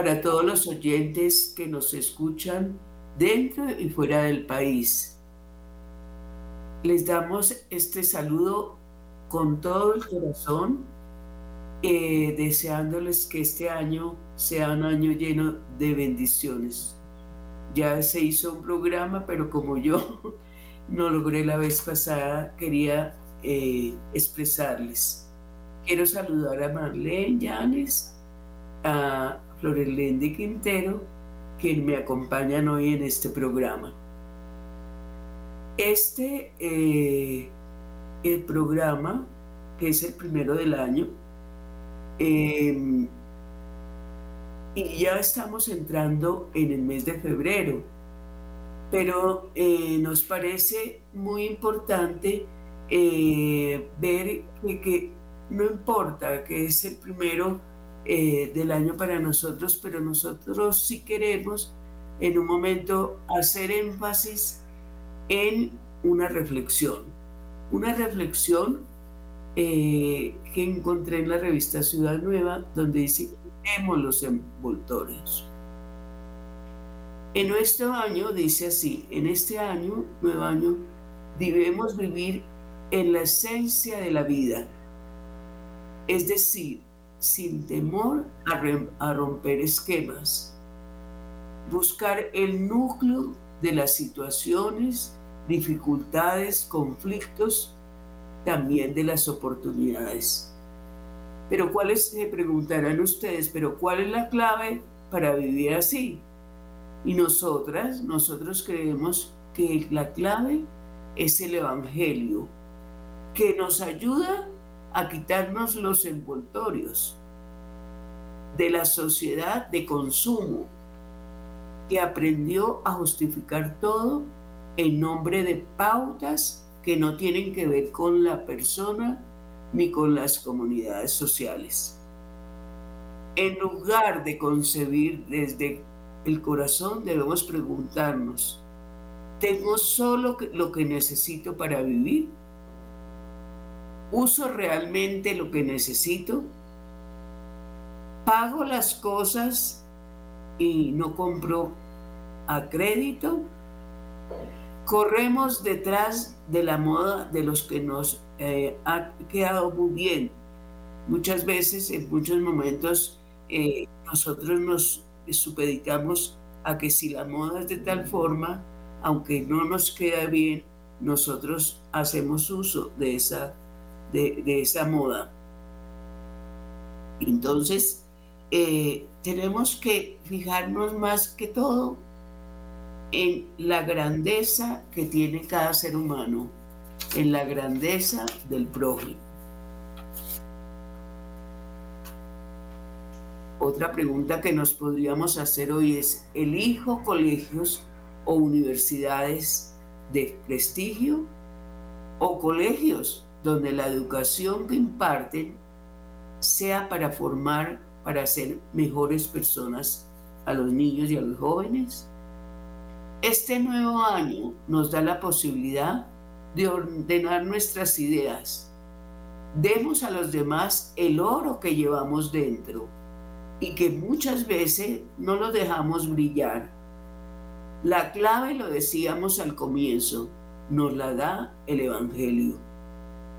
para todos los oyentes que nos escuchan dentro y fuera del país. Les damos este saludo con todo el corazón, eh, deseándoles que este año sea un año lleno de bendiciones. Ya se hizo un programa, pero como yo no logré la vez pasada, quería eh, expresarles. Quiero saludar a Marlene Llanes, a Florelende Quintero, quien me acompañan hoy en este programa. Este, eh, el programa, que es el primero del año, eh, y ya estamos entrando en el mes de febrero, pero eh, nos parece muy importante eh, ver que, que, no importa que es el primero eh, del año para nosotros, pero nosotros sí queremos en un momento hacer énfasis en una reflexión, una reflexión eh, que encontré en la revista Ciudad Nueva, donde dice, quitemos los envoltorios. En nuestro año, dice así, en este año, nuevo año, debemos vivir en la esencia de la vida, es decir, sin temor a, romper esquemas, buscar el núcleo de las situaciones, dificultades, conflictos, también de las oportunidades. Pero ¿cuáles, se preguntarán ustedes, pero cuál es la clave para vivir así? Y nosotras, nosotros creemos que la clave es el Evangelio, que nos ayuda a quitarnos los envoltorios de la sociedad de consumo, que aprendió a justificar todo en nombre de pautas que no tienen que ver con la persona ni con las comunidades sociales. En lugar de concebir desde el corazón, debemos preguntarnos, ¿tengo solo lo que necesito para vivir? ¿Uso realmente lo que necesito? ¿Pago las cosas y no compro a crédito? corremos detrás de la moda de los que nos eh, ha quedado muy bien. Muchas veces, en muchos momentos, eh, nosotros nos supeditamos a que si la moda es de tal forma, aunque no nos queda bien, nosotros hacemos uso de esa, de, esa moda. Entonces, eh, tenemos que fijarnos más que todo en la grandeza que tiene cada ser humano, en la grandeza del prójimo. Otra pregunta que nos podríamos hacer hoy es, ¿elijo colegios o universidades de prestigio o colegios donde la educación que imparten sea para formar, para ser mejores personas a los niños y a los jóvenes? Este nuevo año nos da la posibilidad de ordenar nuestras ideas. Demos a los demás el oro que llevamos dentro y que muchas veces no lo dejamos brillar La clave, lo decíamos al comienzo, nos la da el Evangelio.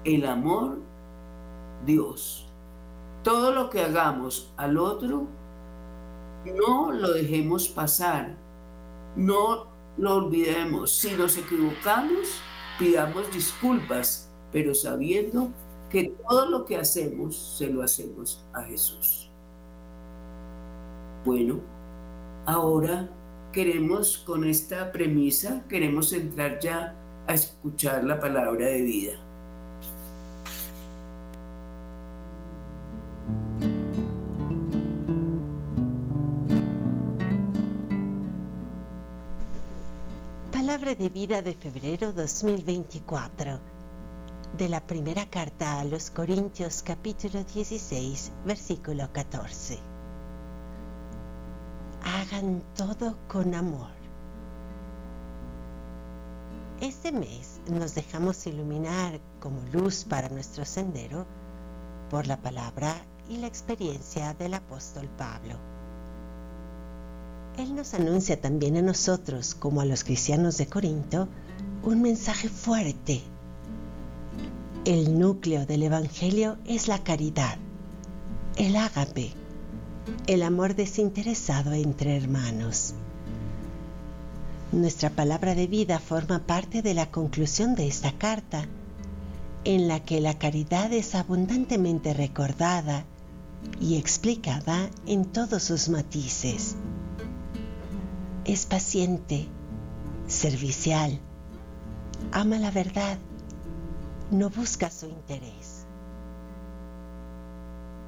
El amor, Dios. Todo lo que hagamos al otro, no lo dejemos pasar. No lo olvidemos. Si nos equivocamos, pidamos disculpas, pero sabiendo que todo lo que hacemos se lo hacemos a Jesús. Bueno, ahora queremos con esta premisa, queremos entrar ya a escuchar la palabra de vida. Palabra de vida de febrero 2024 de la primera carta a los Corintios capítulo 16 versículo 14. Hagan todo con amor. Este mes nos dejamos iluminar como luz para nuestro sendero por la palabra y la experiencia del apóstol Pablo. Él nos anuncia también a nosotros, como a los cristianos de Corinto, un mensaje fuerte el núcleo del Evangelio es la caridad, el ágape, el amor desinteresado entre hermanos. Nuestra palabra de vida forma parte de la conclusión de esta carta, en la que la caridad es abundantemente recordada y explicada en todos sus matices. Es paciente, servicial, ama la verdad, no busca su interés.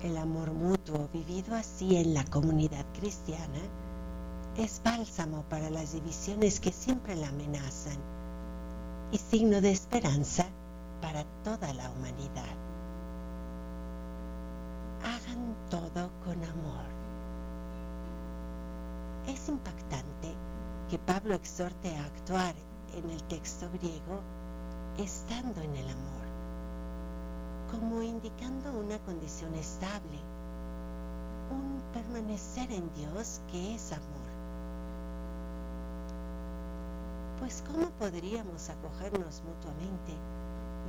El amor mutuo vivido así en la comunidad cristiana es bálsamo para las divisiones que siempre la amenazan y signo de esperanza para toda la humanidad. Hagan todo con amor. Es impactante que Pablo exhorte a actuar en el texto griego estando en el amor, como indicando una condición estable, un permanecer en Dios que es amor. Pues ¿cómo podríamos acogernos mutuamente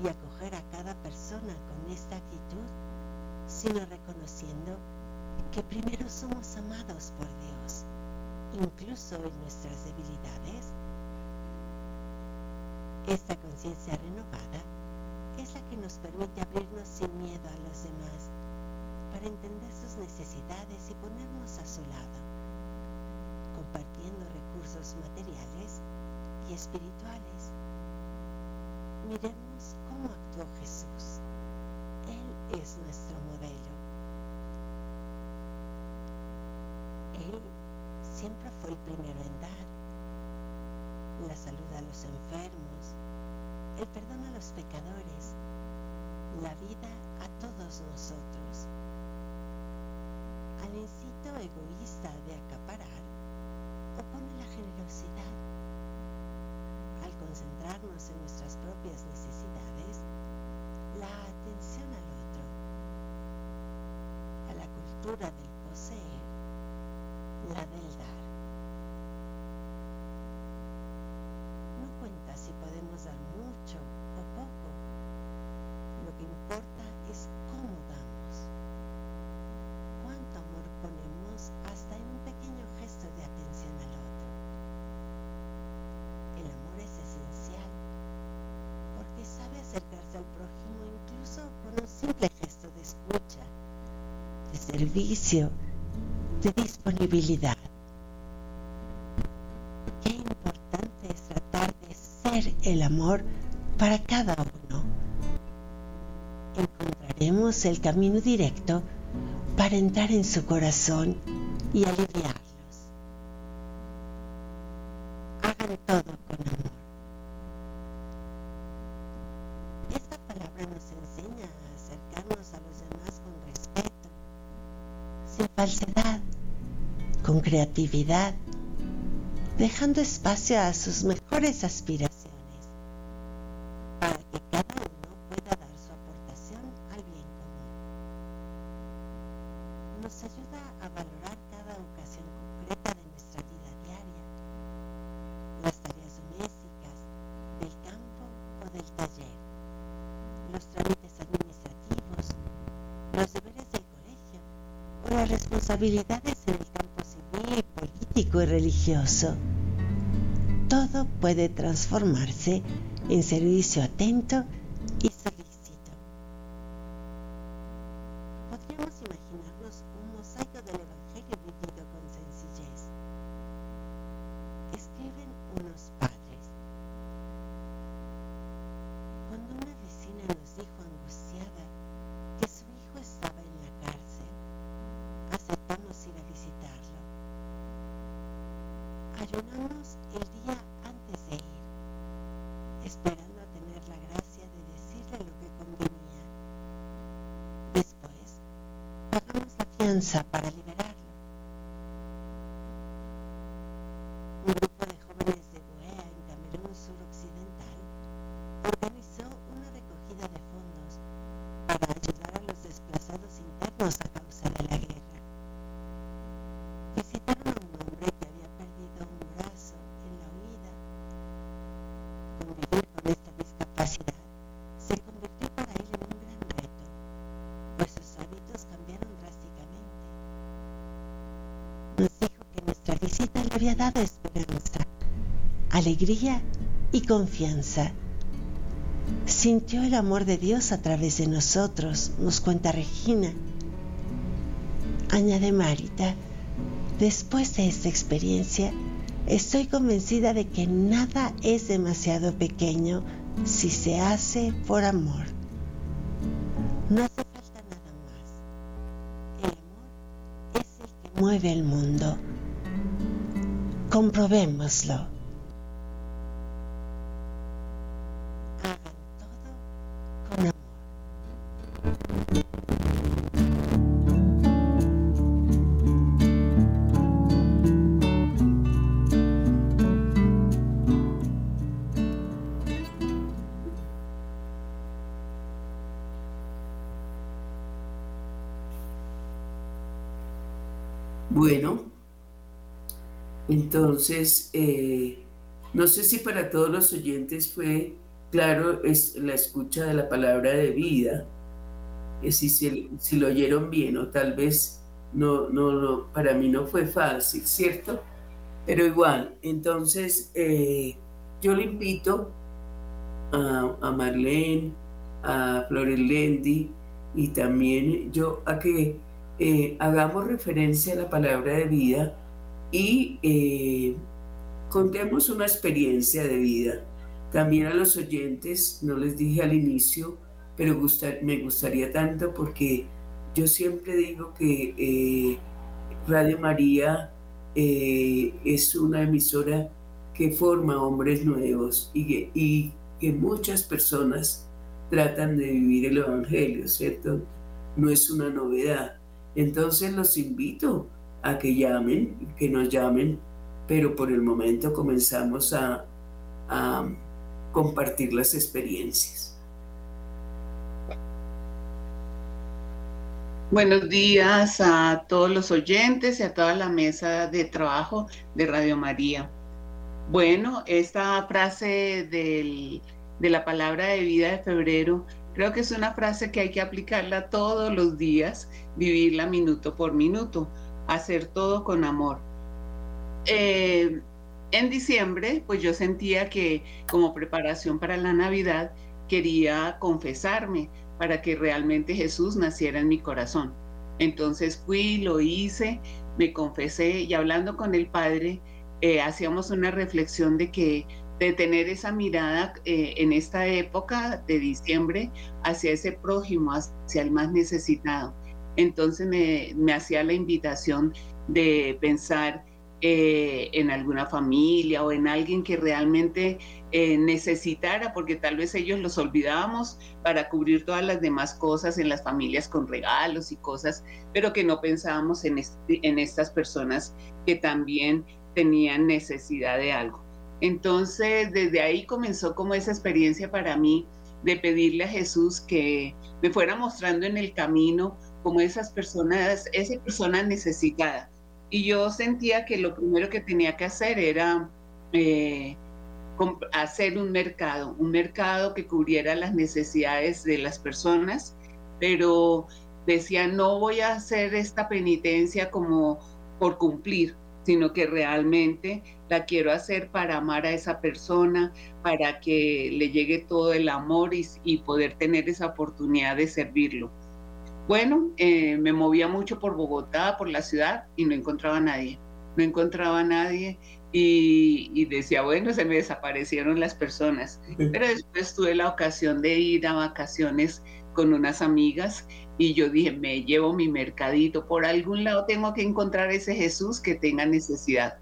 y acoger a cada persona con esta actitud, sino reconociendo que primero somos amados por Dios, incluso en nuestras debilidades? Esta conciencia renovada es la que nos permite abrirnos sin miedo a los demás para entender sus necesidades y ponernos a su lado, compartiendo recursos materiales y espirituales. Miremos cómo actuó Jesús. Él es nuestro modelo. Él siempre fue el primero en dar la salud a los enfermos, el perdón a los pecadores, la vida a todos nosotros. Al incito egoísta de acaparar, opone la generosidad. Al concentrarnos en nuestras propias necesidades, la atención al otro. A la cultura del poseer, la del dar. dar mucho o poco. Lo que importa es cómo damos. Cuánto amor ponemos hasta en un pequeño gesto de atención al otro. El amor es esencial porque sabe acercarse al prójimo incluso con un simple gesto de escucha, de servicio, de disponibilidad. el amor para cada uno. Encontraremos el camino directo para entrar en su corazón y aliviarlos. creatividad, dejando espacio a sus mejores aspiraciones, para que cada uno pueda dar su aportación al bien común. Nos ayuda a valorar cada ocasión concreta de nuestra vida diaria, las tareas domésticas, del campo o del taller, los trámites administrativos, los deberes del colegio o las responsabilidades y religioso. Todo puede transformarse en servicio atento y solícito. Podríamos imaginarnos un mosaico del Evangelio vivido con sencillez. Escriben unos padres. Cuando una vecina nos dijo angustiada que su hijo estaba en la cárcel, aceptamos ir a visitarlo. Ayunamos el día antes de ir, esperando a tener la gracia de decirle lo que convenía. Después, pagamos la fianza para liberarlo. Un grupo de jóvenes de Buea, en Camerún suroccidental, organizó una recogida de fondos para ayudar a los desplazados internos a causa de la guerra. Visitaron a un hombre que había perdido un brazo en la huida. Convivir con esta discapacidad se convirtió para él en un gran reto, pues sus hábitos cambiaron drásticamente. Nos dijo que nuestra visita le había dado esperanza, alegría y confianza. Sintió el amor de Dios a través de nosotros, nos cuenta Regina. Añade Marita, después de esta experiencia, estoy convencida de que nada es demasiado pequeño si se hace por amor. No hace falta nada más. El amor es el que mueve el mundo. Comprobémoslo. Entonces, eh, no sé si para todos los oyentes fue claro es la escucha de la palabra de vida, eh, si, si lo oyeron bien o tal vez no, no, no, para mí no fue fácil, ¿cierto? Pero igual, entonces eh, yo le invito a, a Marlene, a Florelendi y también yo a que eh, hagamos referencia a la palabra de vida y eh, contemos una experiencia de vida. También a los oyentes, no les dije al inicio, pero me gustaría tanto porque yo siempre digo que eh, Radio María eh, es una emisora que forma hombres nuevos y que, y que muchas personas tratan de vivir el Evangelio, ¿cierto? No es una novedad. Entonces los invito a que llamen, que nos llamen, pero por el momento comenzamos a, compartir las experiencias. Buenos días a todos los oyentes y a toda la mesa de trabajo de Radio María. Bueno, esta frase del- de la palabra de vida de febrero, creo que es una frase que hay que aplicarla todos los días, vivirla minuto por minuto, hacer todo con amor. Eh, en diciembre, pues yo sentía que como preparación para la Navidad quería confesarme para que realmente Jesús naciera en mi corazón. Entonces fui, lo hice, me confesé y hablando con el Padre, eh, hacíamos una reflexión de que de tener esa mirada eh, en esta época de diciembre hacia ese prójimo, hacia el más necesitado. Entonces me, hacía la invitación de pensar eh, en alguna familia o en alguien que realmente eh, necesitara, porque tal vez ellos los olvidábamos para cubrir todas las demás cosas en las familias con regalos y cosas, pero que no pensábamos en, este- en estas personas que también tenían necesidad de algo. Entonces, desde ahí comenzó como esa experiencia para mí de pedirle a Jesús que me fuera mostrando en el camino como esas personas, esa persona necesitada. Y yo sentía que lo primero que tenía que hacer era eh, hacer un mercado, un mercado que cubriera las necesidades de las personas, pero decía, no voy a hacer esta penitencia como por cumplir, sino que realmente la quiero hacer para amar a esa persona, para que le llegue todo el amor y, poder tener esa oportunidad de servirlo. Bueno, eh, me movía mucho por Bogotá, por la ciudad, y no encontraba a nadie. No encontraba a nadie y, y, decía, bueno, se me desaparecieron las personas. Pero después tuve la ocasión de ir a vacaciones con unas amigas y yo dije, me llevo mi mercadito, por algún lado tengo que encontrar ese Jesús que tenga necesidad.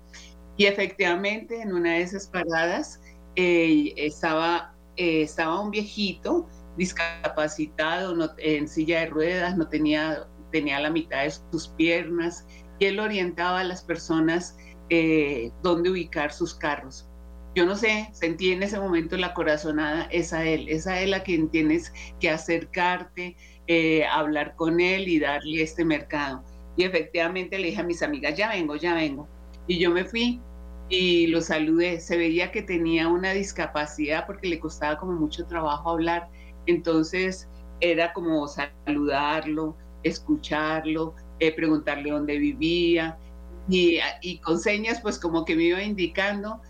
Y efectivamente, en una de esas paradas eh, estaba, eh, estaba un viejito discapacitado, en silla de ruedas, no tenía, tenía la mitad de sus piernas, y él orientaba a las personas eh, dónde ubicar sus carros yo no sé, sentí en ese momento la corazonada, es a él, es a él a quien tienes que acercarte, eh, hablar con él y darle este mercado. Y efectivamente le dije a mis amigas, ya vengo, ya vengo. Y yo me fui y lo saludé. Se veía que tenía una discapacidad porque le costaba como mucho trabajo hablar. Entonces era como saludarlo, escucharlo, eh, preguntarle dónde vivía. Y, y con señas pues como que me iba indicando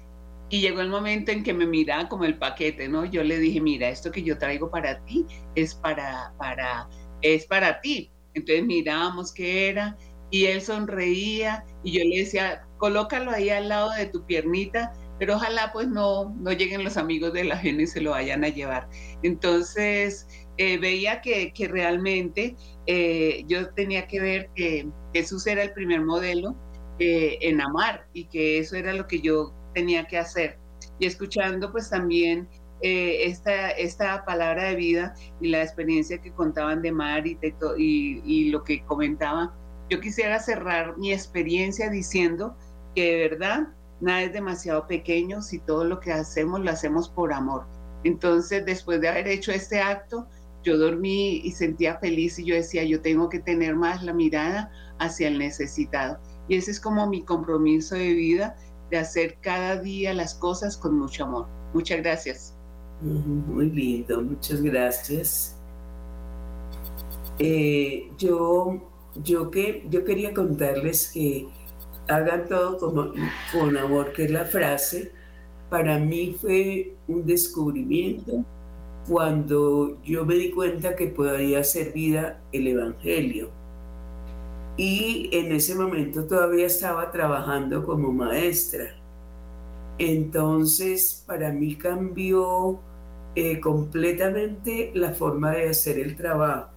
y llegó el momento en que me miraba como el paquete, ¿no? Yo le dije, mira, esto que yo traigo para ti es para, para, es para ti. Entonces mirábamos qué era y él sonreía y yo le decía, colócalo ahí al lado de tu piernita, pero ojalá pues no, no lleguen los amigos de la gente y se lo vayan a llevar. Entonces eh, veía que, que realmente eh, yo tenía que ver que Jesús era el primer modelo eh, en amar y que eso era lo que yo tenía que hacer. Y escuchando pues también esta, esta palabra de vida y la experiencia que contaban de Mar y, y, lo que comentaba, yo quisiera cerrar mi experiencia diciendo que de verdad nada es demasiado pequeño si todo lo que hacemos lo hacemos por amor. Entonces, después de haber hecho este acto, yo dormí y sentía feliz y yo decía, yo tengo que tener más la mirada hacia el necesitado. Y ese es como mi compromiso de vida de hacer cada día las cosas con mucho amor. Muchas gracias. Muy lindo, muchas gracias. Eh, yo, yo, que, yo quería contarles que hagan todo con amor, que es la frase. Para mí fue un descubrimiento cuando yo me di cuenta que podía ser vida el Evangelio y en ese momento todavía estaba trabajando como maestra. Entonces, para mí cambió eh, completamente la forma de hacer el trabajo,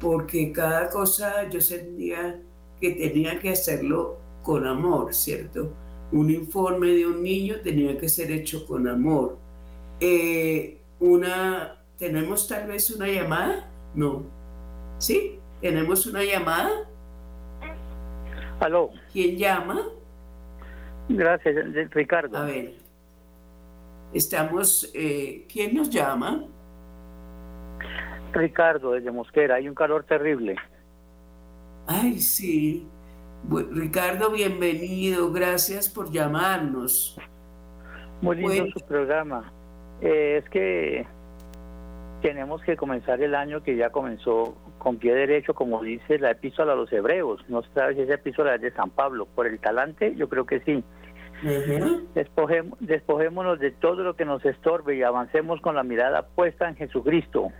porque cada cosa yo sentía que tenía que hacerlo con amor, ¿cierto? Un informe de un niño tenía que ser hecho con amor. Eh, una, ¿tenemos tal vez una llamada? No. ¿Sí? ¿Tenemos una llamada? Aló. ¿Quién llama? Gracias, Ricardo. A ver. Estamos, eh, ¿quién nos llama? Ricardo, desde Mosquera, hay un calor terrible. Ay, sí. Ricardo, bienvenido, gracias por llamarnos. Muy lindo su programa. Eh, es que tenemos que comenzar el año que ya comenzó con pie derecho, como dice la epístola a los hebreos. No sé si esa epístola es de San Pablo. Por el talante, yo creo que sí. despojémonos de todo lo que nos estorbe y avancemos con la mirada puesta en Jesucristo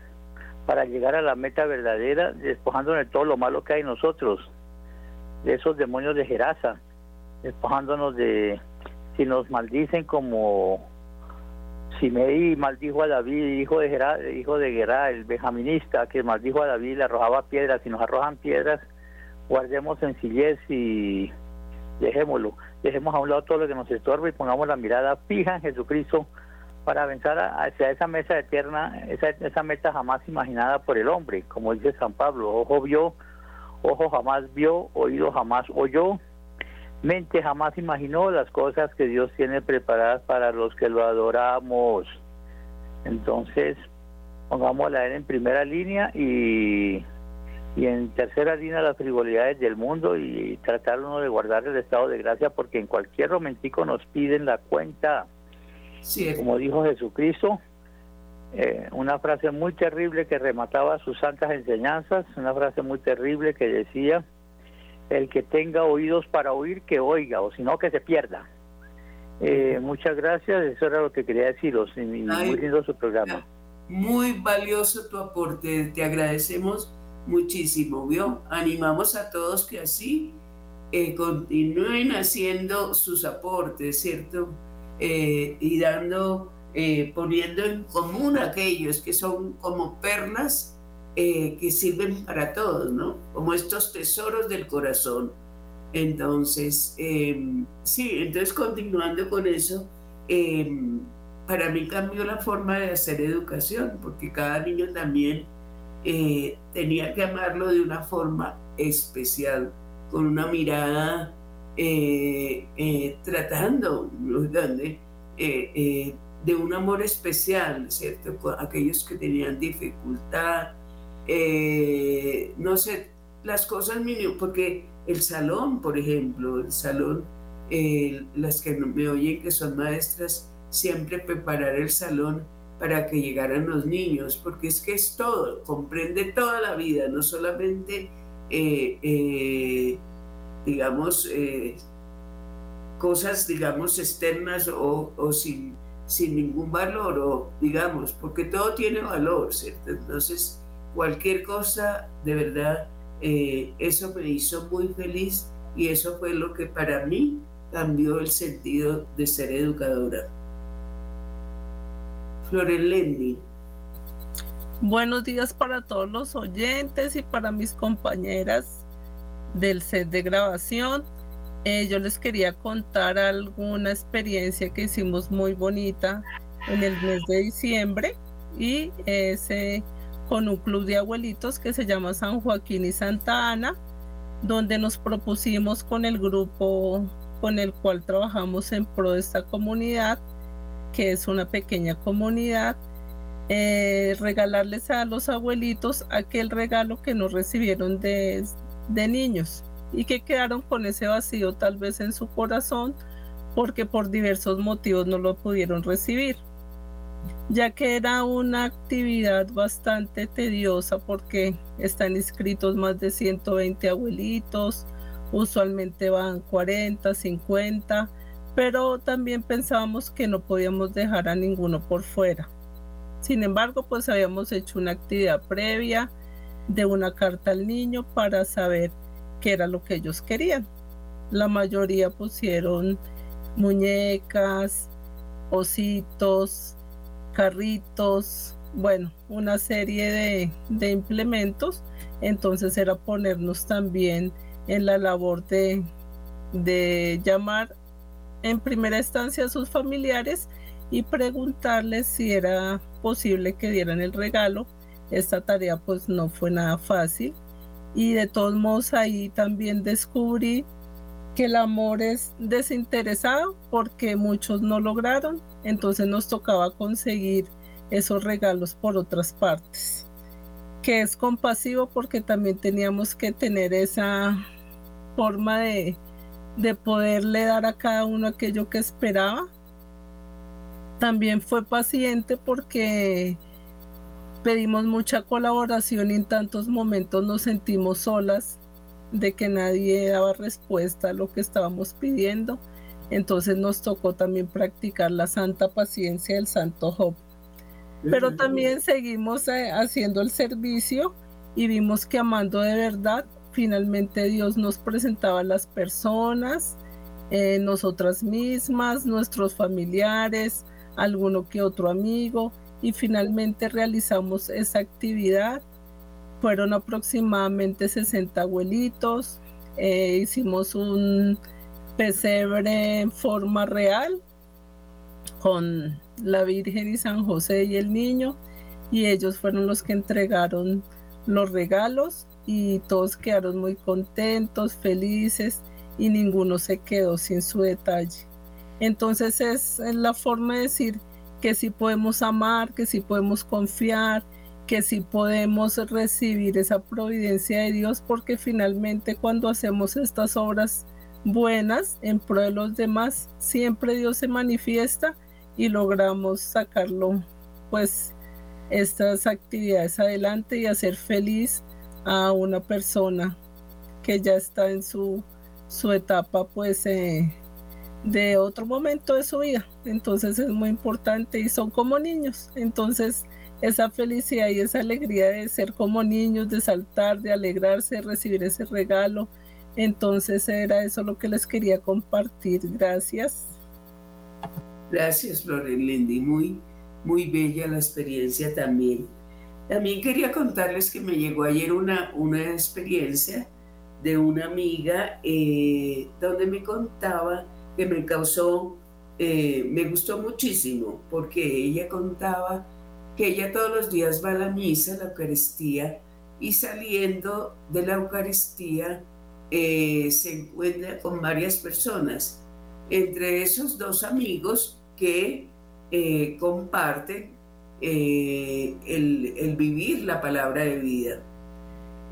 para llegar a la meta verdadera, despojándonos de todo lo malo que hay en nosotros, de esos demonios de Gerasa, despojándonos de si nos maldicen como Simei maldijo a David, hijo de Gerá, hijo de Gerá, el benjaminista, que maldijo a David, le arrojaba piedras. Si nos arrojan piedras, guardemos sencillez y dejémoslo. Dejemos a un lado todo lo que nos estorba y pongamos la mirada fija en Jesucristo para avanzar hacia esa mesa eterna, esa, esa meta jamás imaginada por el hombre. Como dice San Pablo, ojo vio, ojo jamás vio, oído jamás oyó, mente jamás imaginó las cosas que Dios tiene preparadas para los que lo adoramos. Entonces, pongámosla en primera línea y, y en tercera línea las frivolidades del mundo y tratar uno de guardar el estado de gracia porque en cualquier momentico nos piden la cuenta. Como dijo Jesucristo, eh, una frase muy terrible que remataba sus santas enseñanzas, una frase muy terrible que decía, el que tenga oídos para oír, que oiga, o si no, que se pierda. Eh, muchas gracias, eso era lo que quería deciros, y muy lindo su programa. Muy valioso tu aporte, te agradecemos muchísimo, ¿vio? Animamos a todos que así eh, continúen haciendo sus aportes, ¿cierto? Eh, y dando, eh, poniendo en común aquellos que son como perlas que sirven para todos, ¿no? Como estos tesoros del corazón. Entonces, em, sí, entonces continuando con eso, em, para mí cambió la forma de hacer educación, porque cada niño también tenía que amarlo de una forma especial con una mirada eh, eh, tratando eh, de un amor especial, ¿cierto? aquellos que tenían dificultad, no sé, las cosas mínimas, porque el salón, por ejemplo, el salón, las que me oyen que son maestras, siempre preparar el salón para que llegaran los niños, porque es que es todo, comprende toda la vida, no solamente eh, eh, digamos, eh, cosas, digamos, externas o, sin, sin, ningún valor, o digamos, porque todo tiene valor, ¿cierto? Entonces, cualquier cosa, de verdad, eso me hizo muy feliz y eso fue lo que para mí cambió el sentido de ser educadora. Florel Buenos días para todos los oyentes y para mis compañeras del set de grabación. Eh, yo les quería contar alguna experiencia que hicimos muy bonita en el mes de diciembre y ese con un club de abuelitos que se llama San Joaquín y Santa Ana, donde nos propusimos con el grupo con el cual trabajamos en pro de esta comunidad, que es una pequeña comunidad, eh, regalarles a los abuelitos aquel regalo que no recibieron de, de niños y que quedaron con ese vacío tal vez en su corazón porque por diversos motivos no lo pudieron recibir ya que era una actividad bastante tediosa porque están inscritos más de 120 abuelitos, usualmente van 40, 50, pero también pensábamos que no podíamos dejar a ninguno por fuera. Sin embargo, pues habíamos hecho una actividad previa de una carta al niño para saber qué era lo que ellos querían. La mayoría pusieron muñecas, ositos, carritos, bueno, una serie de, de implementos. Entonces era ponernos también en la labor de, de llamar en primera instancia a sus familiares y preguntarles si era posible que dieran el regalo. Esta tarea pues no fue nada fácil y de todos modos ahí también descubrí que el amor es desinteresado porque muchos no lograron, entonces nos tocaba conseguir esos regalos por otras partes. Que es compasivo porque también teníamos que tener esa forma de, de poderle dar a cada uno aquello que esperaba también fue paciente porque pedimos mucha colaboración y en tantos momentos nos sentimos solas de que nadie daba respuesta a lo que estábamos pidiendo. Entonces nos tocó también practicar la santa paciencia del santo Job. Pero también seguimos eh, haciendo el servicio y vimos que amando de verdad, finalmente Dios nos presentaba a las personas, eh, nosotras mismas, nuestros familiares, alguno que otro amigo y finalmente realizamos esa actividad. Fueron aproximadamente 60 abuelitos, eh, hicimos un pesebre en forma real con la Virgen y San José y el niño y ellos fueron los que entregaron los regalos y todos quedaron muy contentos, felices y ninguno se quedó sin su detalle. Entonces es la forma de decir que sí podemos amar, que sí podemos confiar, que sí podemos recibir esa providencia de Dios, porque finalmente cuando hacemos estas obras buenas en pro de los demás, siempre Dios se manifiesta y logramos sacarlo pues estas actividades adelante y hacer feliz a una persona que ya está en su, su etapa pues eh, de otro momento de su vida. Entonces es muy importante y son como niños. Entonces esa felicidad y esa alegría de ser como niños, de saltar, de alegrarse, de recibir ese regalo. Entonces era eso lo que les quería compartir. Gracias. Gracias, Lindy. Muy, muy bella la experiencia también. También quería contarles que me llegó ayer una, una experiencia de una amiga eh, donde me contaba que me causó, eh, me gustó muchísimo, porque ella contaba que ella todos los días va a la misa, a la Eucaristía, y saliendo de la Eucaristía eh, se encuentra con varias personas, entre esos dos amigos que eh, comparten el, vivir la palabra de vida.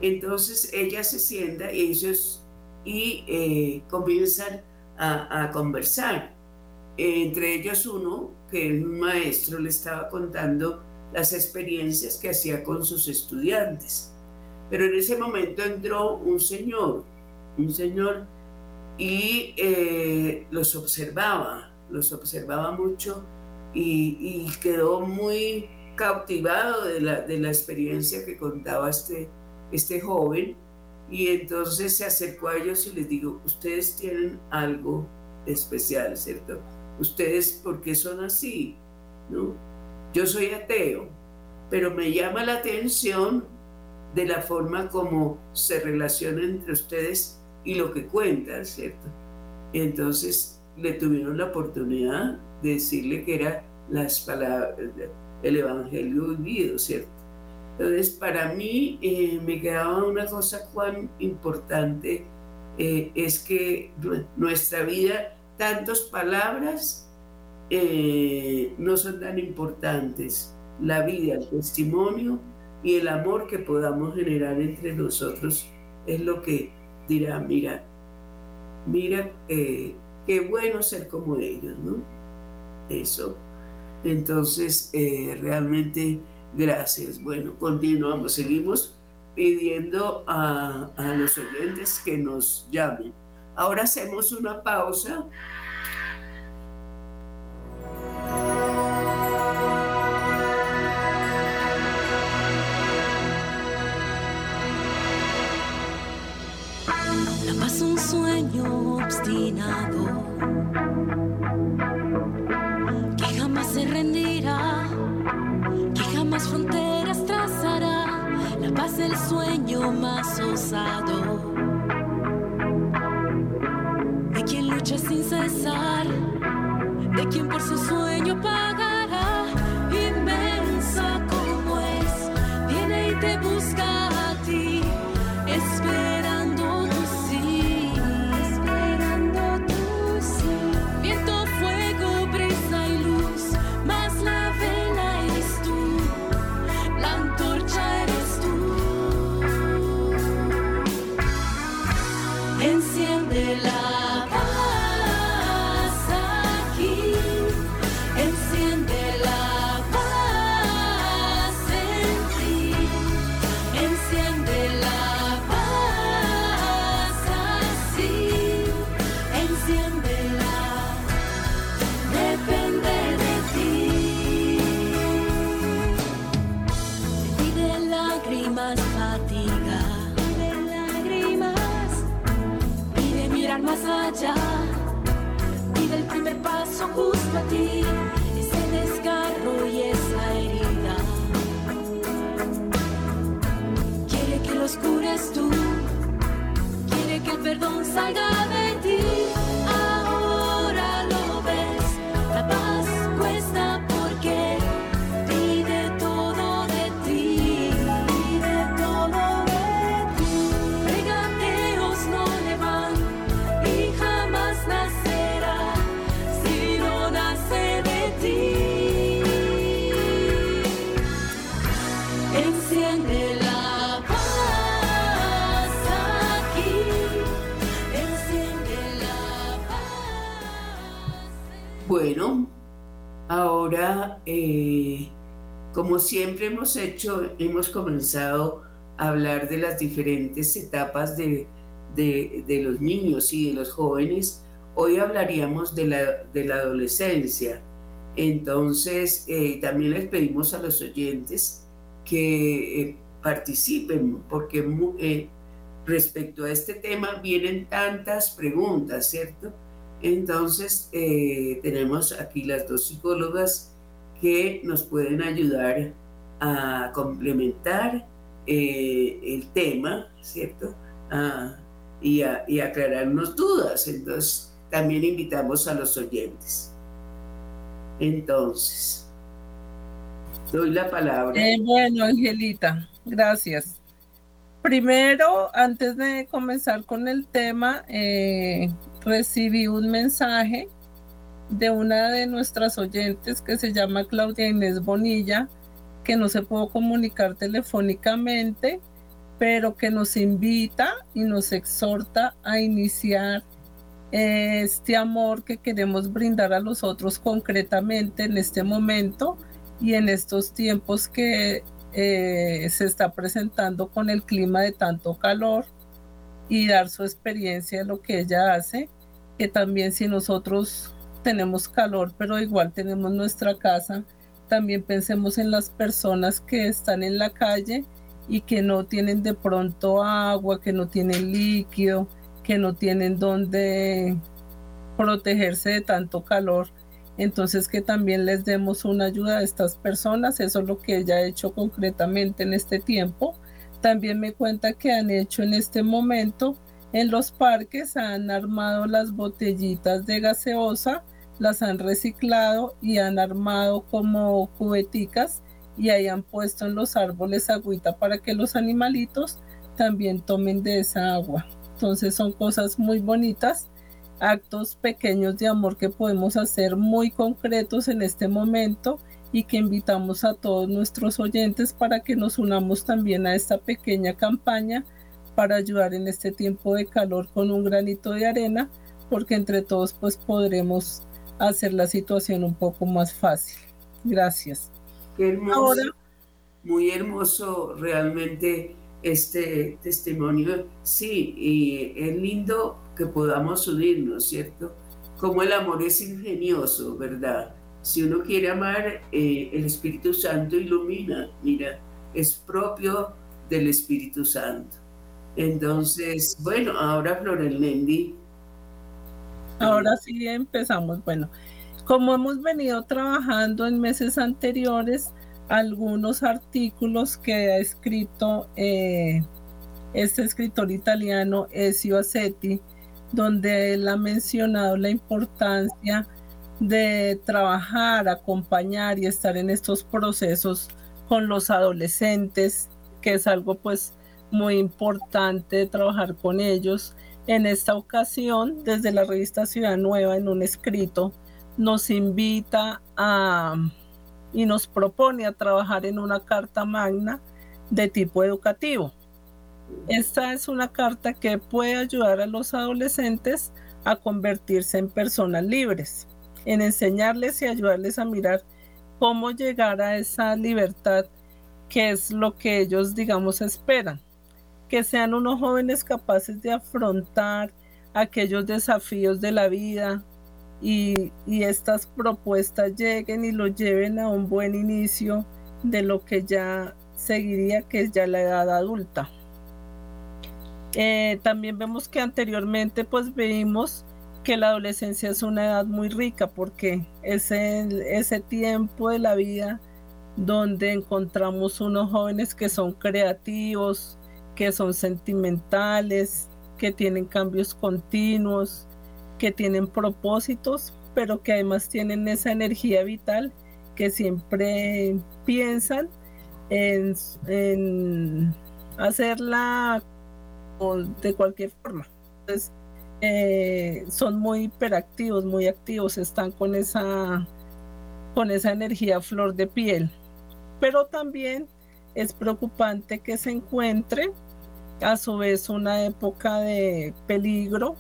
Entonces ella se sienta y ellos y comienzan a, conversar. Entre ellos uno, que un maestro, le estaba contando las experiencias que hacía con sus estudiantes. Pero en ese momento entró un señor, un señor, y eh, los observaba, los observaba mucho y, quedó muy cautivado de la, de la, experiencia que contaba este, este joven. Y entonces se acercó a ellos y les digo, ustedes tienen algo especial, ¿cierto? Ustedes, ¿por qué son así? ¿No? Yo soy ateo, pero me llama la atención de la forma como se relaciona entre ustedes y lo que cuentan, ¿cierto? Entonces le tuvieron la oportunidad de decirle que era las palabras, el Evangelio vivido, ¿cierto? Entonces, para mí eh, me quedaba una cosa cuán importante, eh, es que nuestra vida, tantas palabras eh, no son tan importantes. La vida, el testimonio y el amor que podamos generar entre nosotros es lo que dirá, mira, mira, eh, qué bueno ser como ellos, ¿no? Eso. Entonces, eh, realmente, gracias. Bueno, continuamos, seguimos pidiendo a, los oyentes que nos llamen. Ahora hacemos una pausa que fronteras trazará, la paz del sueño más osado, de quien lucha sin cesar, de quien por su sueño pagará, salga bueno, ahora, eh, como siempre hemos hecho, hemos comenzado a hablar de las diferentes etapas de, de, los niños y de los jóvenes. Hoy hablaríamos de la, de la adolescencia. Entonces, eh, también les pedimos a los oyentes que eh, participen, porque respecto a este tema vienen tantas preguntas, ¿cierto? Entonces, tenemos aquí las dos psicólogas que nos pueden ayudar a complementar el tema, ¿cierto? y, a, y aclararnos dudas. Entonces, también invitamos a los oyentes. Entonces, doy la palabra. Eh, bueno, Angelita, gracias. Primero, antes de comenzar con el tema, eh, recibí un mensaje de una de nuestras oyentes que se llama Claudia Inés Bonilla, que no se pudo comunicar telefónicamente, pero que nos invita y nos exhorta a iniciar este amor que queremos brindar a los otros concretamente en este momento y en estos tiempos que eh, se está presentando con el clima de tanto calor y dar su experiencia de lo que ella hace, que también si nosotros tenemos calor, pero igual tenemos nuestra casa, también pensemos en las personas que están en la calle y que no tienen de pronto agua, que no tienen líquido, que no tienen donde protegerse de tanto calor. Entonces que también les demos una ayuda a estas personas. Eso es lo que ella ha hecho concretamente en este tiempo. También me cuenta que han hecho en este momento en los parques, han armado las botellitas de gaseosa, las han reciclado y han armado como cubeticas y ahí han puesto en los árboles agüita para que los animalitos también tomen de esa agua. Entonces son cosas muy bonitas, actos pequeños de amor que podemos hacer muy concretos en este momento y que invitamos a todos nuestros oyentes para que nos unamos también a esta pequeña campaña para ayudar en este tiempo de calor con un granito de arena, porque entre todos pues podremos hacer la situación un poco más fácil. Gracias. Qué hermoso, muy hermoso realmente este testimonio. Sí, y es lindo que podamos unirnos, ¿cierto? Como el amor es ingenioso, ¿verdad? Si uno quiere amar, eh, el Espíritu Santo ilumina, mira, es propio del Espíritu Santo. Entonces, bueno, ahora Florel Lendi. Ahora sí empezamos. Bueno, como hemos venido trabajando en meses anteriores, algunos artículos que ha escrito eh, este escritor italiano Ezio Acetti, donde él ha mencionado la importancia de trabajar, acompañar y estar en estos procesos con los adolescentes, que es algo pues muy importante trabajar con ellos. En esta ocasión, desde la revista Ciudad Nueva, en un escrito, nos invita a y nos propone a trabajar en una carta magna de tipo educativo. Esta es una carta que puede ayudar a los adolescentes a convertirse en personas libres, en enseñarles y ayudarles a mirar cómo llegar a esa libertad que es lo que ellos, digamos, esperan. Que sean unos jóvenes capaces de afrontar aquellos desafíos de la vida, y, estas propuestas lleguen y lo lleven a un buen inicio de lo que ya seguiría, que es ya la edad adulta. Eh, también vemos que anteriormente pues vimos que la adolescencia es una edad muy rica porque es ese tiempo de la vida donde encontramos unos jóvenes que son creativos, que son sentimentales, que tienen cambios continuos, que tienen propósitos, pero que además tienen esa energía vital que siempre piensan en, hacerla de cualquier forma. Entonces, eh, son muy hiperactivos, muy activos, están con esa, con esa energía flor de piel. Pero también es preocupante que se encuentre a su vez una época de peligro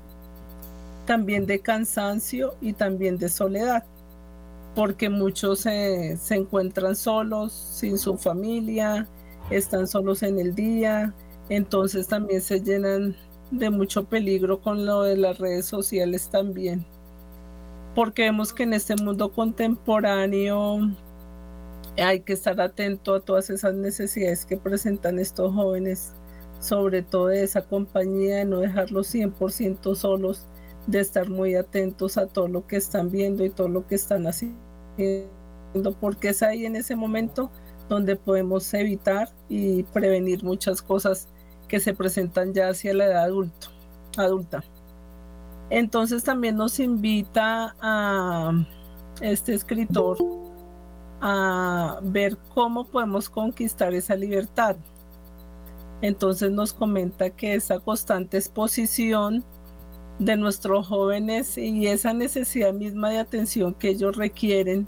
también de cansancio y también de soledad. porque muchos se, encuentran solos, sin su familia, están solos en el día, entonces también se llenan de mucho peligro con lo de las redes sociales también. Porque vemos que en este mundo contemporáneo hay que estar atento a todas esas necesidades que presentan estos jóvenes, sobre todo de esa compañía, de no dejarlos 100% solos, de estar muy atentos a todo lo que están viendo y todo lo que están haciendo, porque es ahí en ese momento donde podemos evitar y prevenir muchas cosas que se presentan ya hacia la edad adulto, adulta. Entonces también nos invita a este escritor a ver cómo podemos conquistar esa libertad. Entonces nos comenta que esa constante exposición de nuestros jóvenes y esa necesidad misma de atención que ellos requieren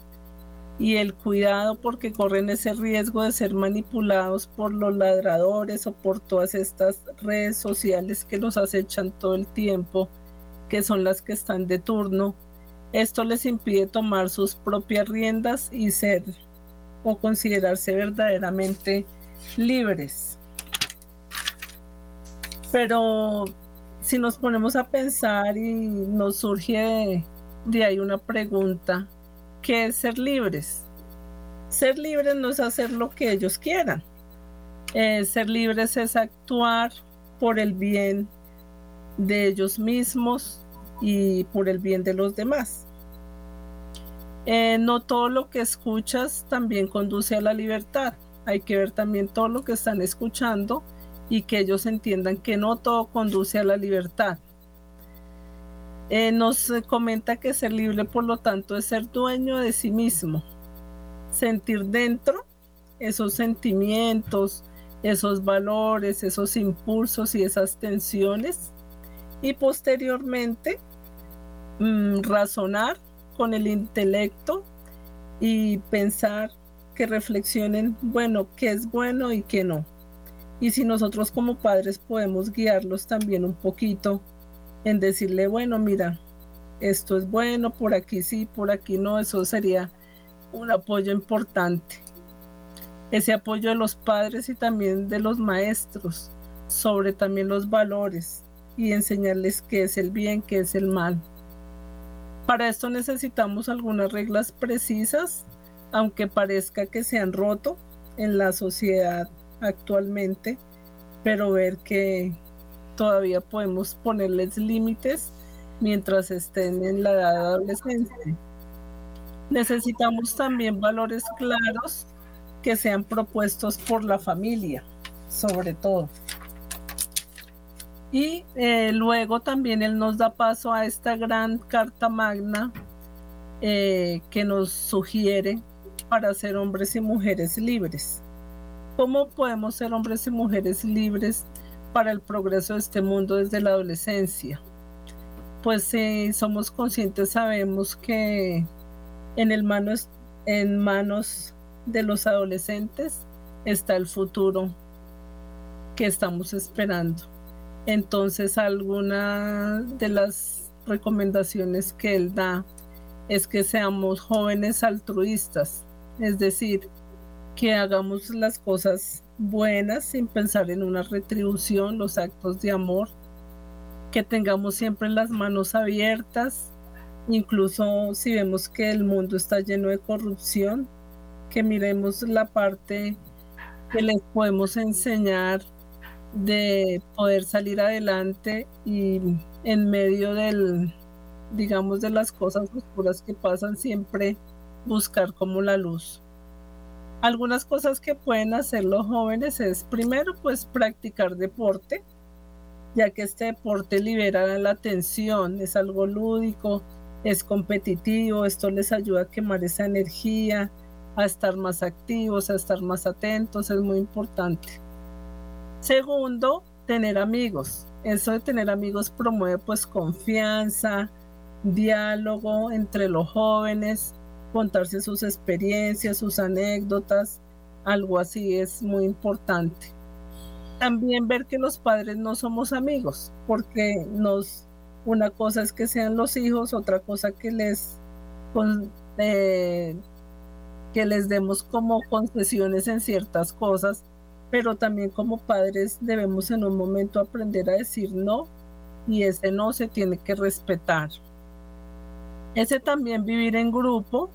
y el cuidado porque corren ese riesgo de ser manipulados por los ladradores o por todas estas redes sociales que los acechan todo el tiempo, que son las que están de turno. Esto les impide tomar sus propias riendas y ser o considerarse verdaderamente libres. Pero si nos ponemos a pensar y nos surge de, ahí una pregunta, ¿qué es ser libres? Ser libres no es hacer lo que ellos quieran. Eh, ser libres es actuar por el bien de ellos mismos y por el bien de los demás. Eh, no todo lo que escuchas también conduce a la libertad. Hay que ver también todo lo que están escuchando y que ellos entiendan que no todo conduce a la libertad. Eh, nos comenta que ser libre, por lo tanto, es ser dueño de sí mismo, sentir dentro esos sentimientos, esos valores, esos impulsos y esas tensiones. Y posteriormente mm, razonar con el intelecto y pensar que reflexionen, bueno, qué es bueno y qué no y si nosotros como padres podemos guiarlos también un poquito en decirle, bueno, mira, esto es bueno, por aquí sí, por aquí no, eso sería un apoyo importante. Ese apoyo de los padres y también de los maestros sobre también los valores y enseñarles qué es el bien, qué es el mal. Para esto necesitamos algunas reglas precisas, aunque parezca que se han roto en la sociedad actualmente, pero ver que todavía podemos ponerles límites mientras estén en la edad de adolescencia. Necesitamos también valores claros que sean propuestos por la familia, sobre todo. Y eh, luego también él nos da paso a esta gran carta magna eh, que nos sugiere para ser hombres y mujeres libres. ¿Cómo podemos ser hombres y mujeres libres para el progreso de este mundo desde la adolescencia? Pues si somos conscientes, sabemos que en, el manos, en manos de los adolescentes está el futuro que estamos esperando. Entonces, alguna de las recomendaciones que él da es que seamos jóvenes altruistas, es decir, que hagamos las cosas buenas sin pensar en una retribución, los actos de amor, que tengamos siempre las manos abiertas, incluso si vemos que el mundo está lleno de corrupción, que miremos la parte que les podemos enseñar de poder salir adelante y en medio del, digamos, de las cosas oscuras que pasan, siempre buscar como la luz. Algunas cosas que pueden hacer los jóvenes es primero pues practicar deporte, ya que este deporte libera la tensión, es algo lúdico, es competitivo, esto les ayuda a quemar esa energía, a estar más activos, a estar más atentos, es muy importante. Segundo, tener amigos. Eso de tener amigos promueve pues confianza, diálogo entre los jóvenes, contarse sus experiencias, sus anécdotas, algo así es muy importante. También ver que los padres no somos amigos, porque nos una cosa es que sean los hijos, otra cosa que les eh, que les demos como concesiones en ciertas cosas, pero también como padres debemos en un momento aprender a decir no y ese no se tiene que respetar. Ese también vivir en grupo,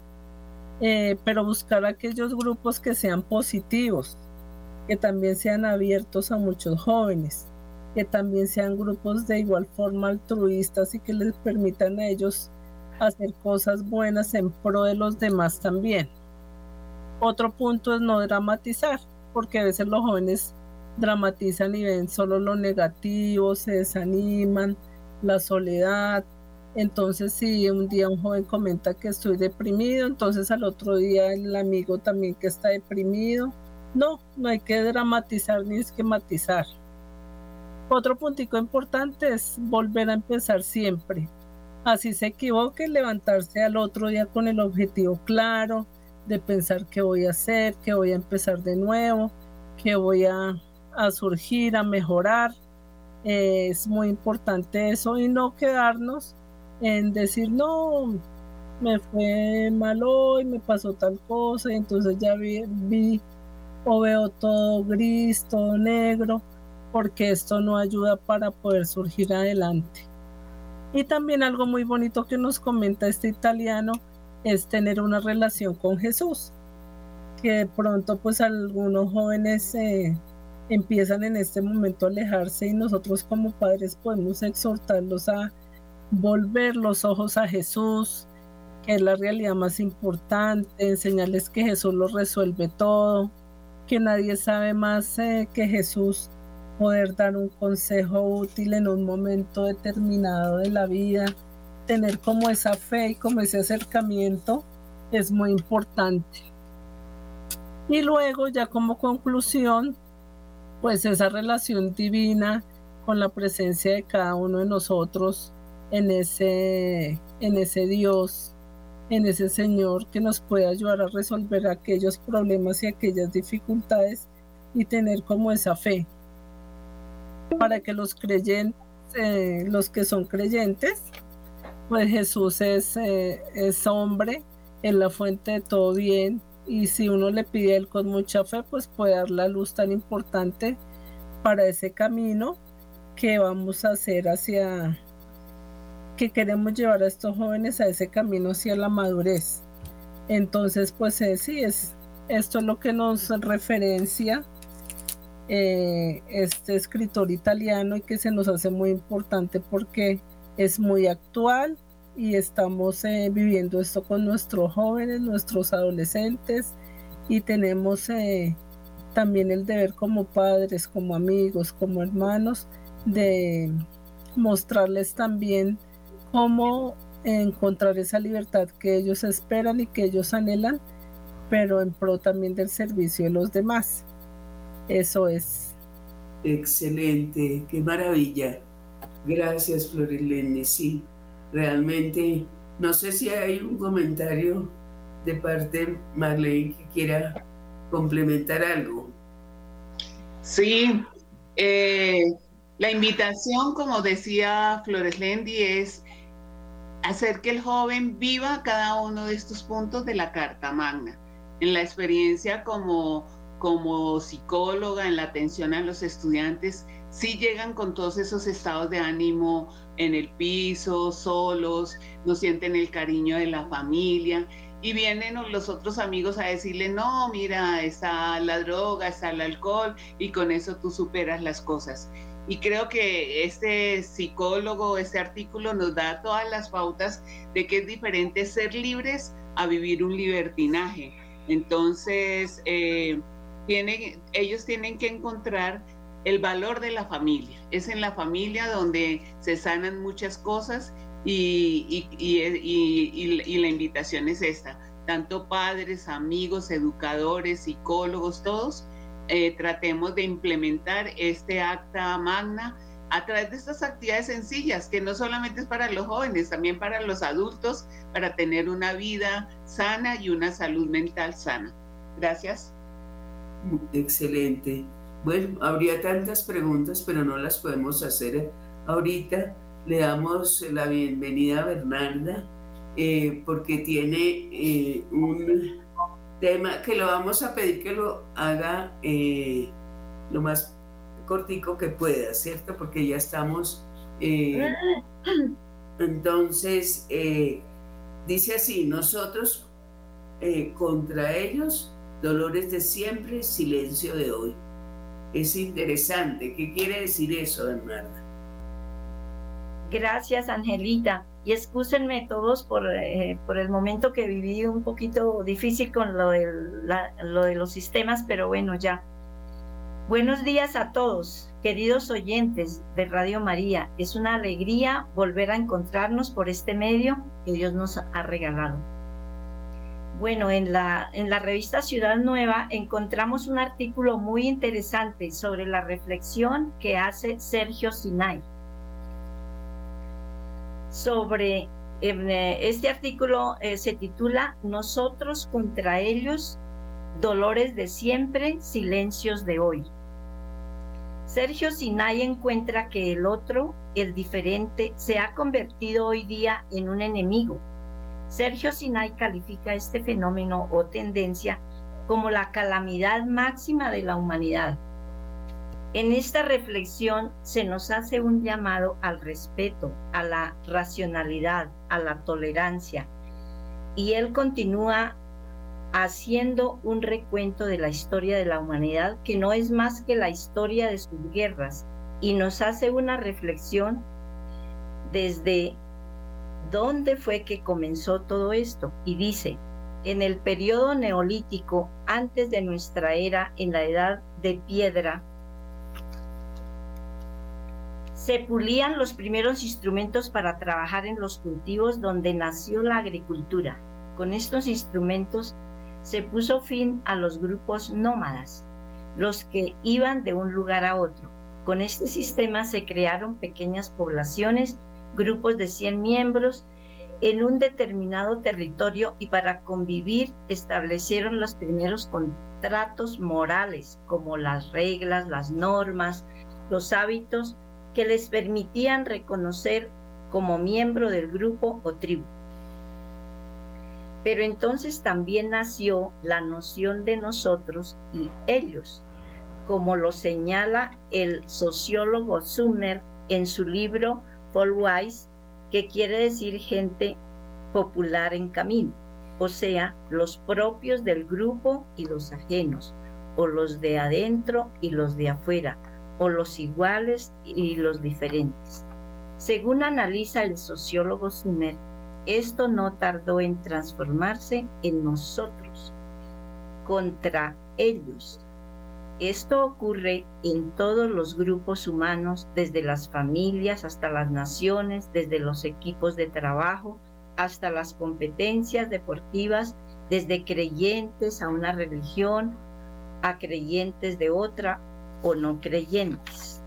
eh, pero buscar aquellos grupos que sean positivos, que también sean abiertos a muchos jóvenes, que también sean grupos de igual forma altruistas y que les permitan a ellos hacer cosas buenas en pro de los demás también. Otro punto es no dramatizar, porque a veces los jóvenes dramatizan y ven solo lo negativo, se desaniman, la soledad. Entonces, si un día un joven comenta que estoy deprimido, entonces al otro día el amigo también que está deprimido. No, no hay que dramatizar ni esquematizar. Otro puntico importante es volver a empezar siempre. Así se equivoque, levantarse al otro día con el objetivo claro, de pensar qué voy a hacer, qué voy a empezar de nuevo, qué voy a, surgir, a mejorar. Eh, es muy importante eso y no quedarnos en decir, no, me fue mal hoy, me pasó tal cosa, y entonces ya vi, o veo todo gris, todo negro, porque esto no ayuda para poder surgir adelante. Y también algo muy bonito que nos comenta este italiano es tener una relación con Jesús, que de pronto pues algunos jóvenes eh, empiezan en este momento a alejarse y nosotros como padres podemos exhortarlos a volver los ojos a Jesús, que es la realidad más importante, enseñarles que Jesús lo resuelve todo, que nadie sabe más eh, que Jesús, poder dar un consejo útil en un momento determinado de la vida, tener como esa fe y como ese acercamiento es muy importante. Y luego ya como conclusión, pues esa relación divina con la presencia de cada uno de nosotros en ese, en ese Dios, en ese Señor que nos puede ayudar a resolver aquellos problemas y aquellas dificultades y tener como esa fe. Para que los creyentes, eh, los que son creyentes, pues Jesús es, eh, es hombre, es la fuente de todo bien y si uno le pide a él con mucha fe, pues puede dar la luz tan importante para ese camino que vamos a hacer hacia, que queremos llevar a estos jóvenes a ese camino hacia la madurez. Entonces, pues eh, sí, es, esto es lo que nos referencia eh, este escritor italiano y que se nos hace muy importante porque es muy actual y estamos eh, viviendo esto con nuestros jóvenes, nuestros adolescentes y tenemos también el deber como padres, como amigos, como hermanos de mostrarles también cómo encontrar esa libertad que ellos esperan y que ellos anhelan, pero en pro también del servicio de los demás. Eso es. Excelente, qué maravilla. Gracias, Florilene. Sí, realmente, no sé si hay un comentario de parte de Marlene que quiera complementar algo. Sí, eh, la invitación, como decía Flores Lendi, es hacer que el joven viva cada uno de estos puntos de la Carta Magna. En la experiencia como como psicóloga en la atención a los estudiantes, sí llegan con todos esos estados de ánimo en el piso, solos, no sienten el cariño de la familia y vienen los otros amigos a decirle, no, mira, está la droga, está el alcohol y con eso tú superas las cosas. Y creo que este psicólogo, este artículo nos da todas las pautas de que es diferente ser libres a vivir un libertinaje. Entonces, eh, ellos tienen que encontrar el valor de la familia. Es en la familia donde se sanan muchas cosas y, y, la invitación es esta. Tanto padres, amigos, educadores, psicólogos, todos, eh, tratemos de implementar este acta magna a través de estas actividades sencillas, que no solamente es para los jóvenes, también para los adultos, para tener una vida sana y una salud mental sana. Gracias. Excelente. Bueno, habría tantas preguntas, pero no las podemos hacer ahorita. Le damos la bienvenida a Bernarda eh, porque tiene eh, un tema que lo vamos a pedir que lo haga lo más cortico que pueda, ¿cierto? Porque ya estamos... entonces, dice así, nosotros contra ellos, dolores de siempre, silencio de hoy. Es interesante. ¿Qué quiere decir eso, Bernarda? Gracias, Angelita. Y excúsenme todos por, eh, por el momento que viví un poquito difícil con lo, lo de los sistemas, pero bueno, ya. Buenos días a todos, queridos oyentes de Radio María. Es una alegría volver a encontrarnos por este medio que Dios nos ha regalado. Bueno, en la, en la revista Ciudad Nueva encontramos un artículo muy interesante sobre la reflexión que hace Sergio Sinay sobre eh, este artículo eh, se titula Nosotros contra ellos, dolores de siempre, silencios de hoy. Sergio Sinay encuentra que el otro, el diferente, se ha convertido hoy día en un enemigo. Sergio Sinay califica este fenómeno o tendencia como la calamidad máxima de la humanidad en esta reflexión se nos hace un llamado al respeto, a la racionalidad, a la tolerancia. Y él continúa haciendo un recuento de la historia de la humanidad que no es más que la historia de sus guerras y nos hace una reflexión desde dónde fue que comenzó todo esto. Y dice, en el periodo neolítico, antes de nuestra era, en la edad de piedra, se pulían los primeros instrumentos para trabajar en los cultivos donde nació la agricultura. Con estos instrumentos se puso fin a los grupos nómadas, los que iban de un lugar a otro. Con este sistema se crearon pequeñas poblaciones, grupos de 100 miembros, en un determinado territorio y para convivir establecieron los primeros contratos morales, como las reglas, las normas, los hábitos que les permitían reconocer como miembro del grupo o tribu. Pero entonces también nació la noción de nosotros y ellos, como lo señala el sociólogo Sumner en su libro Wise, que quiere decir gente popular en camino, o sea, los propios del grupo y los ajenos, o los de adentro y los de afuera, o los iguales y los diferentes. Según analiza el sociólogo Sumer, esto no tardó en transformarse en nosotros, contra ellos. Esto ocurre en todos los grupos humanos, desde las familias hasta las naciones, desde los equipos de trabajo hasta las competencias deportivas, desde creyentes a una religión, a creyentes de otra o no creyentes.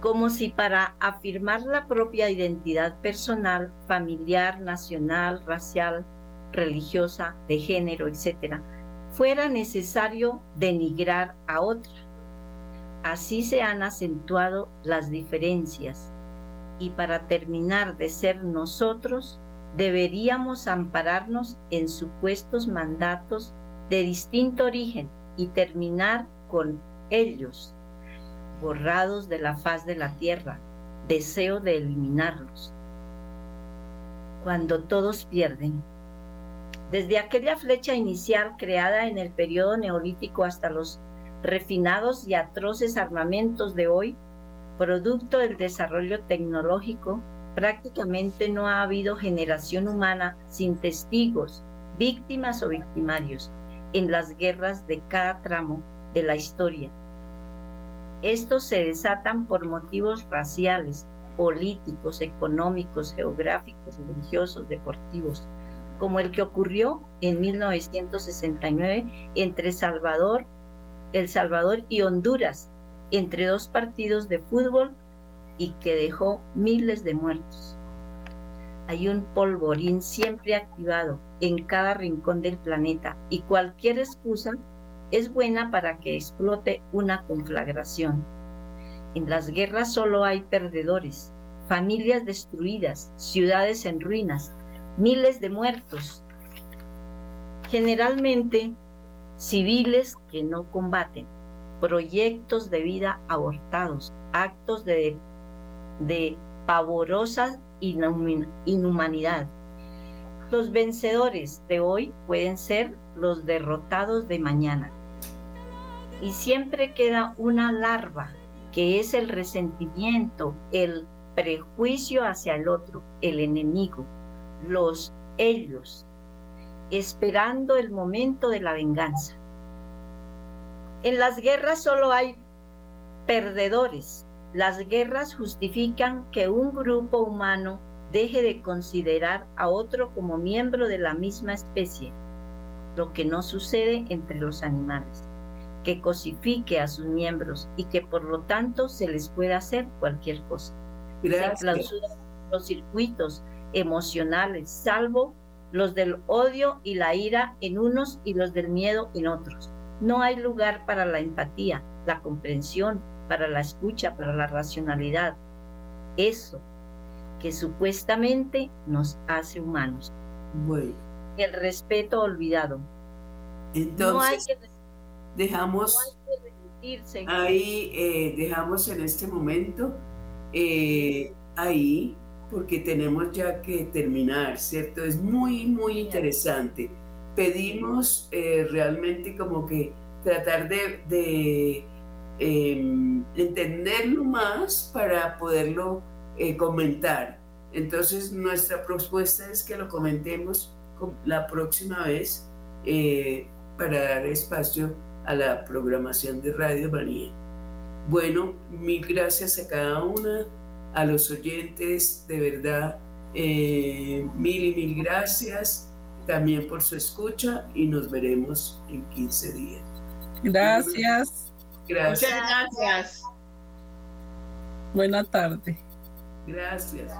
Como si para afirmar la propia identidad personal, familiar, nacional, racial, religiosa, de género, etc., fuera necesario denigrar a otra. Así se han acentuado las diferencias y para terminar de ser nosotros, deberíamos ampararnos en supuestos mandatos de distinto origen y terminar con ellos, borrados de la faz de la tierra, deseo de eliminarlos. Cuando todos pierden, desde aquella flecha inicial creada en el periodo neolítico hasta los refinados y atroces armamentos de hoy, producto del desarrollo tecnológico, prácticamente no ha habido generación humana sin testigos, víctimas o victimarios en las guerras de cada tramo de la historia. Estos se desatan por motivos raciales, políticos, económicos, geográficos, religiosos, deportivos, como el que ocurrió en 1969 entre Salvador, El Salvador y Honduras, entre dos partidos de fútbol y que dejó miles de muertos. Hay un polvorín siempre activado en cada rincón del planeta y cualquier excusa es buena para que explote una conflagración. En las guerras solo hay perdedores, familias destruidas, ciudades en ruinas, miles de muertos. Generalmente civiles que no combaten, proyectos de vida abortados, actos de, de pavorosa inhumanidad. Los vencedores de hoy pueden ser los derrotados de mañana. Y siempre queda una larva, que es el resentimiento, el prejuicio hacia el otro, el enemigo, los ellos, esperando el momento de la venganza. En las guerras solo hay perdedores. Las guerras justifican que un grupo humano deje de considerar a otro como miembro de la misma especie, lo que no sucede entre los animales, que cosifique a sus miembros y que por lo tanto se les pueda hacer cualquier cosa. Se clausuran los circuitos emocionales, salvo los del odio y la ira en unos y los del miedo en otros. No hay lugar para la empatía, la comprensión, para la escucha, para la racionalidad. Eso que supuestamente nos hace humanos. Bueno. El respeto olvidado. Entonces, dejamos ahí, eh, dejamos en este momento eh, ahí porque tenemos ya que terminar, ¿cierto? Es muy, muy interesante. Pedimos eh, realmente como que tratar de, em, entenderlo más para poderlo eh, comentar. Entonces nuestra propuesta es que lo comentemos la próxima vez eh, para dar espacio a la programación de Radio María. Bueno, mil gracias a cada una a los oyentes, de verdad, eh, mil y mil gracias también por su escucha y nos veremos en 15 días. Gracias. Gracias. Muchas gracias. Buena tarde. Gracias.